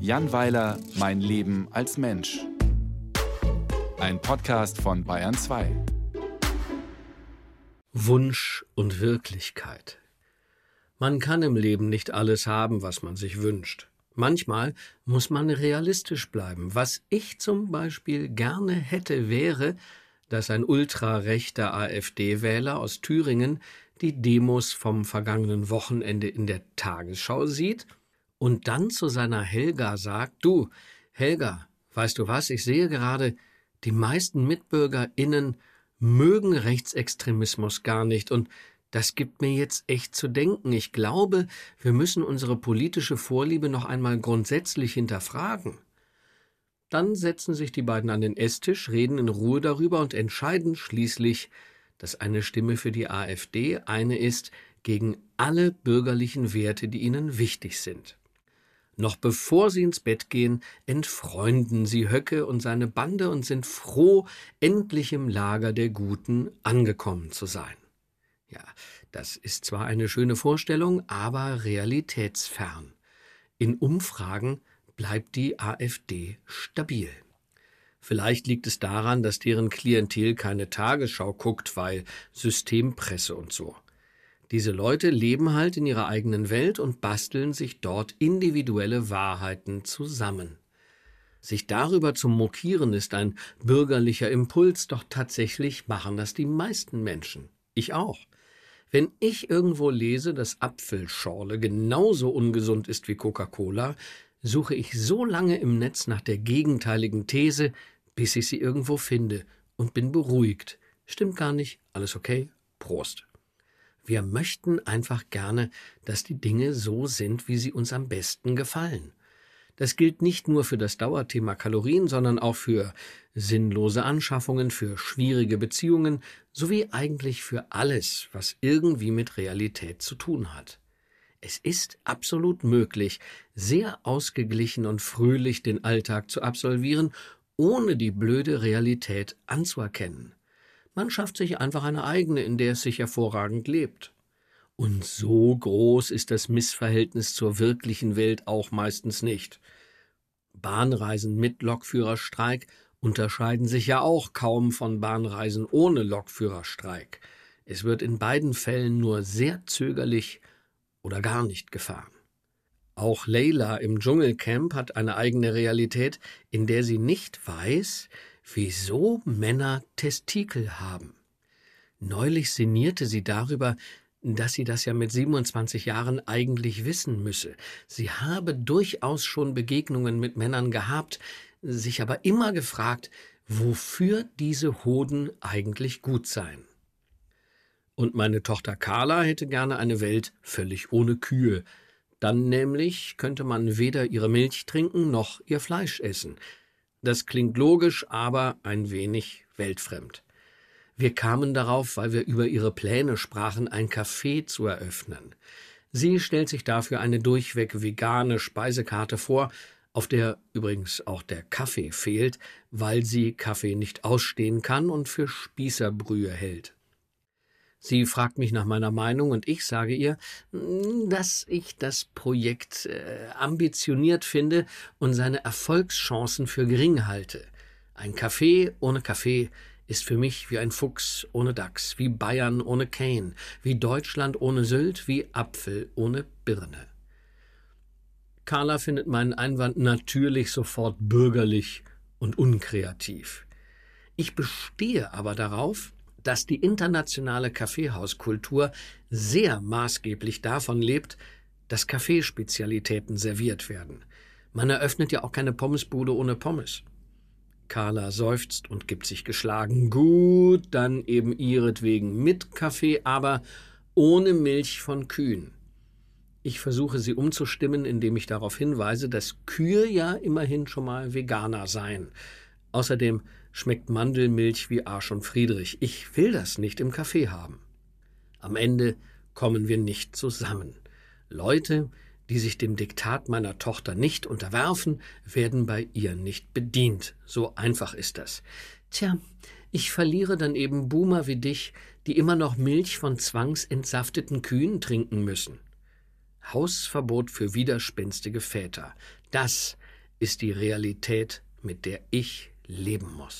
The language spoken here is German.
Jan Weiler, Mein Leben als Mensch. Ein Podcast von Bayern 2. Wunsch und Wirklichkeit. Man kann im Leben nicht alles haben, was man sich wünscht. Manchmal muss man realistisch bleiben. Was ich zum Beispiel gerne hätte, wäre, dass ein ultrarechter AfD-Wähler aus Thüringen die Demos vom vergangenen Wochenende in der Tagesschau sieht und dann zu seiner Helga sagt, du, Helga, weißt du was, ich sehe gerade, die meisten MitbürgerInnen mögen Rechtsextremismus gar nicht und das gibt mir jetzt echt zu denken. Ich glaube, wir müssen unsere politische Vorliebe noch einmal grundsätzlich hinterfragen. Dann setzen sich die beiden an den Esstisch, reden in Ruhe darüber und entscheiden schließlich, dass eine Stimme für die AfD eine ist gegen alle bürgerlichen Werte, die ihnen wichtig sind. Noch bevor sie ins Bett gehen, entfreunden sie Höcke und seine Bande und sind froh, endlich im Lager der Guten angekommen zu sein. Ja, das ist zwar eine schöne Vorstellung, aber realitätsfern. In Umfragen bleibt die AfD stabil. Vielleicht liegt es daran, dass deren Klientel keine Tagesschau guckt, weil Systempresse und so. Diese Leute leben halt in ihrer eigenen Welt und basteln sich dort individuelle Wahrheiten zusammen. Sich darüber zu mokieren ist ein bürgerlicher Impuls, doch tatsächlich machen das die meisten Menschen. Ich auch. Wenn ich irgendwo lese, dass Apfelschorle genauso ungesund ist wie Coca-Cola, suche ich so lange im Netz nach der gegenteiligen These, bis ich sie irgendwo finde und bin beruhigt. Stimmt gar nicht, alles okay, Prost. Wir möchten einfach gerne, dass die Dinge so sind, wie sie uns am besten gefallen. Das gilt nicht nur für das Dauerthema Kalorien, sondern auch für sinnlose Anschaffungen, für schwierige Beziehungen sowie eigentlich für alles, was irgendwie mit Realität zu tun hat. Es ist absolut möglich, sehr ausgeglichen und fröhlich den Alltag zu absolvieren, ohne die blöde Realität anzuerkennen. Man schafft sich einfach eine eigene, in der es sich hervorragend lebt. Und so groß ist das Missverhältnis zur wirklichen Welt auch meistens nicht. Bahnreisen mit Lokführerstreik unterscheiden sich ja auch kaum von Bahnreisen ohne Lokführerstreik. Es wird in beiden Fällen nur sehr zögerlich oder gar nicht gefahren. Auch Leila im Dschungelcamp hat eine eigene Realität, in der sie nicht weiß, wieso Männer Testikel haben. Neulich sinnierte sie darüber, dass sie das ja mit 27 Jahren eigentlich wissen müsse. Sie habe durchaus schon Begegnungen mit Männern gehabt, sich aber immer gefragt, wofür diese Hoden eigentlich gut seien. Und meine Tochter Carla hätte gerne eine Welt völlig ohne Kühe. Dann nämlich könnte man weder ihre Milch trinken noch ihr Fleisch essen. Das klingt logisch, aber ein wenig weltfremd. Wir kamen darauf, weil wir über ihre Pläne sprachen, ein Café zu eröffnen. Sie stellt sich dafür eine durchweg vegane Speisekarte vor, auf der übrigens auch der Kaffee fehlt, weil sie Kaffee nicht ausstehen kann und für Spießerbrühe hält. Sie fragt mich nach meiner Meinung und ich sage ihr, mm, dass ich das Projekt äh, ambitioniert finde und seine Erfolgschancen für gering halte. Ein Kaffee ohne Kaffee ist für mich wie ein Fuchs ohne Dachs, wie Bayern ohne Kane, wie Deutschland ohne Sylt, wie Apfel ohne Birne. Carla findet meinen Einwand natürlich sofort bürgerlich und unkreativ. Ich bestehe aber darauf, dass die internationale Kaffeehauskultur sehr maßgeblich davon lebt, dass Kaffeespezialitäten serviert werden. Man eröffnet ja auch keine Pommesbude ohne Pommes. Carla seufzt und gibt sich geschlagen. Gut, dann eben ihretwegen mit Kaffee, aber ohne Milch von Kühen. Ich versuche sie umzustimmen, indem ich darauf hinweise, dass Kühe ja immerhin schon mal Veganer seien. Außerdem schmeckt Mandelmilch wie Arsch und Friedrich. Ich will das nicht im Kaffee haben. Am Ende kommen wir nicht zusammen. Leute, die sich dem Diktat meiner Tochter nicht unterwerfen, werden bei ihr nicht bedient. So einfach ist das. Tja, ich verliere dann eben Boomer wie dich, die immer noch Milch von zwangsentsafteten Kühen trinken müssen. Hausverbot für widerspenstige Väter. Das ist die Realität, mit der ich leben muss.